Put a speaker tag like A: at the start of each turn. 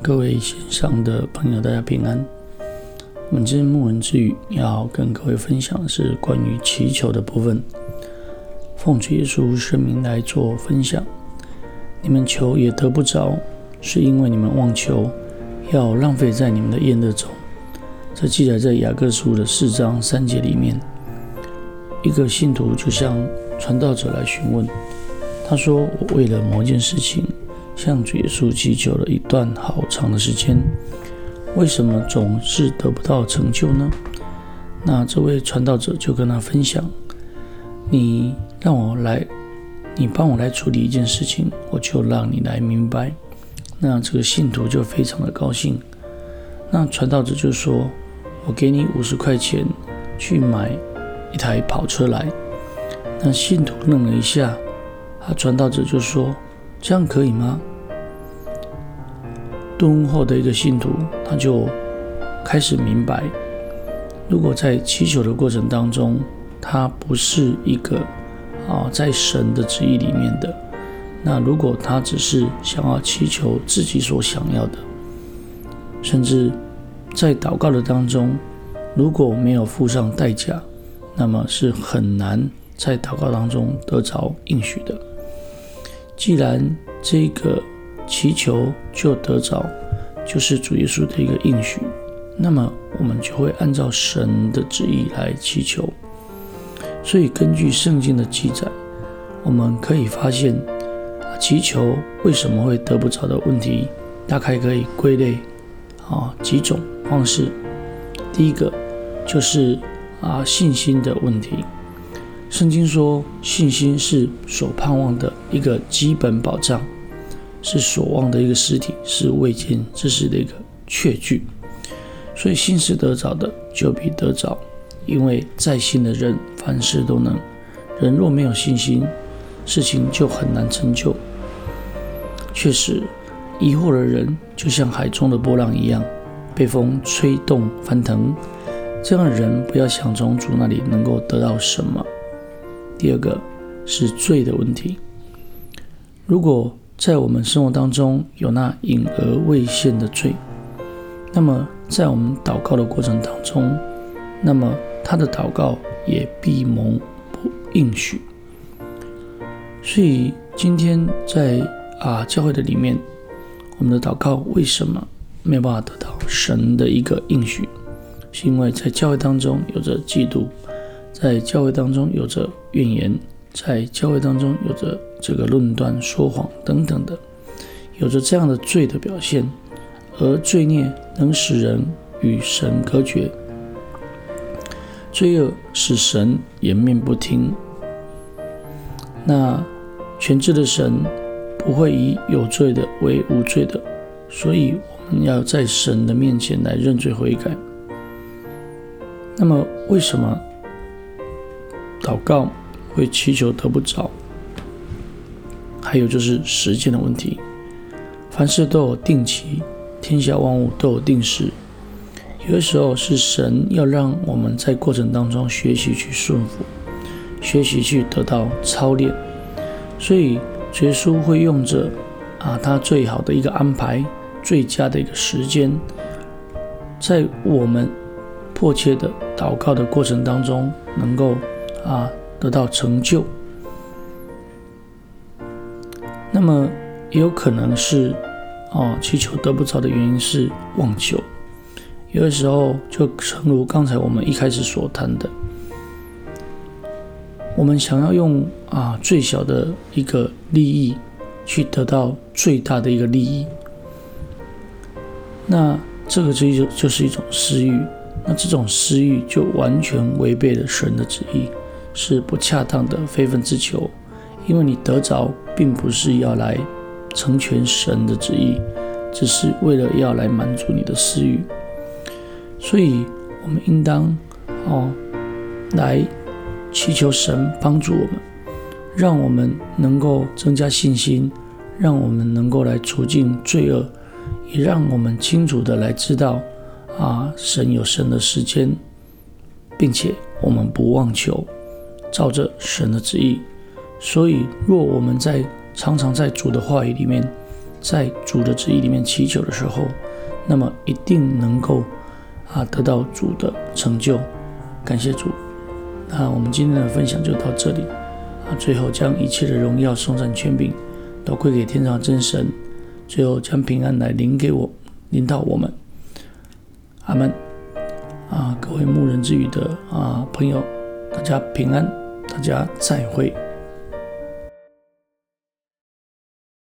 A: 各位线上的朋友，大家平安。我们今天牧人之语要跟各位分享的是关于祈求的部分。奉主耶稣圣名来做分享。你们求也得不着，是因为你们妄求，要浪费在你们的宴乐中。这记载在雅各书的四章三节里面。一个信徒就向传道者来询问，他说：“我为了某件事情。”向主耶稣祈求了一段好长的时间，为什么总是得不到成就呢？那这位传道者就跟他分享：“你让我来，你帮我来处理一件事情，我就让你来明白。”那这个信徒就非常的高兴。那传道者就说：“我给你五十块钱去买一台跑车来。”那信徒愣了一下，他传道者就说：“这样可以吗？”顿悟后的一个信徒，他就开始明白，如果在祈求的过程当中，他不是一个啊在神的旨意里面的，那如果他只是想要祈求自己所想要的，甚至在祷告的当中，如果没有付上代价，那么是很难在祷告当中得着应许的。既然这个。祈求就得着，就是主耶稣的一个应许。那么我们就会按照神的旨意来祈求。所以根据圣经的记载，我们可以发现，祈求为什么会得不着的问题，大概可以归类啊几种方式。第一个就是啊信心的问题。圣经说，信心是所盼望的一个基本保障。是所望的一个实体，是未见之事的一个确据，所以信是得着的，就必得着。因为在信的人，凡事都能。人若没有信心，事情就很难成就。确实，疑惑的人就像海中的波浪一样，被风吹动翻腾。这样的人不要想从主那里能够得到什么。第二个是罪的问题，如果在我们生活当中有那隐而未现的罪，那么在我们祷告的过程当中，那么他的祷告也必蒙不应许。所以今天在啊教会的里面，我们的祷告为什么没有办法得到神的一个应许？是因为在教会当中有着嫉妒，在教会当中有着怨言。在教会当中有着这个论断、说谎等等的，有着这样的罪的表现，而罪孽能使人与神隔绝，罪恶使神颜面不听。那全知的神不会以有罪的为无罪的，所以我们要在神的面前来认罪悔改。那么为什么祷告会祈求得不着，还有就是时间的问题。凡事都有定期，天下万物都有定时。有的时候是神要让我们在过程当中学习去顺服，学习去得到操练。所以耶稣会用着啊，他最好的一个安排，最佳的一个时间，在我们迫切的祷告的过程当中，能够啊。得到成就，那么也有可能是哦，祈求得不着的原因是妄求。有的时候就诚如刚才我们一开始所谈的，我们想要用啊最小的一个利益去得到最大的一个利益，那这个就就是一种私欲，那这种私欲就完全违背了神的旨意。是不恰当的非分之求，因为你得着并不是要来成全神的旨意，只是为了要来满足你的私欲。所以，我们应当哦来祈求神帮助我们，让我们能够增加信心，让我们能够来除尽罪恶，也让我们清楚的来知道啊，神有神的时间，并且我们不妄求。照着神的旨意，所以若我们在常常在主的话语里面，在主的旨意里面祈求的时候，那么一定能够啊得到主的成就。感谢主。那我们今天的分享就到这里啊。最后将一切的荣耀、送上、权柄都归给天上真神。最后将平安来临给我，临到我们。阿门。啊，各位牧人之语的啊朋友，大家平安，大家再会。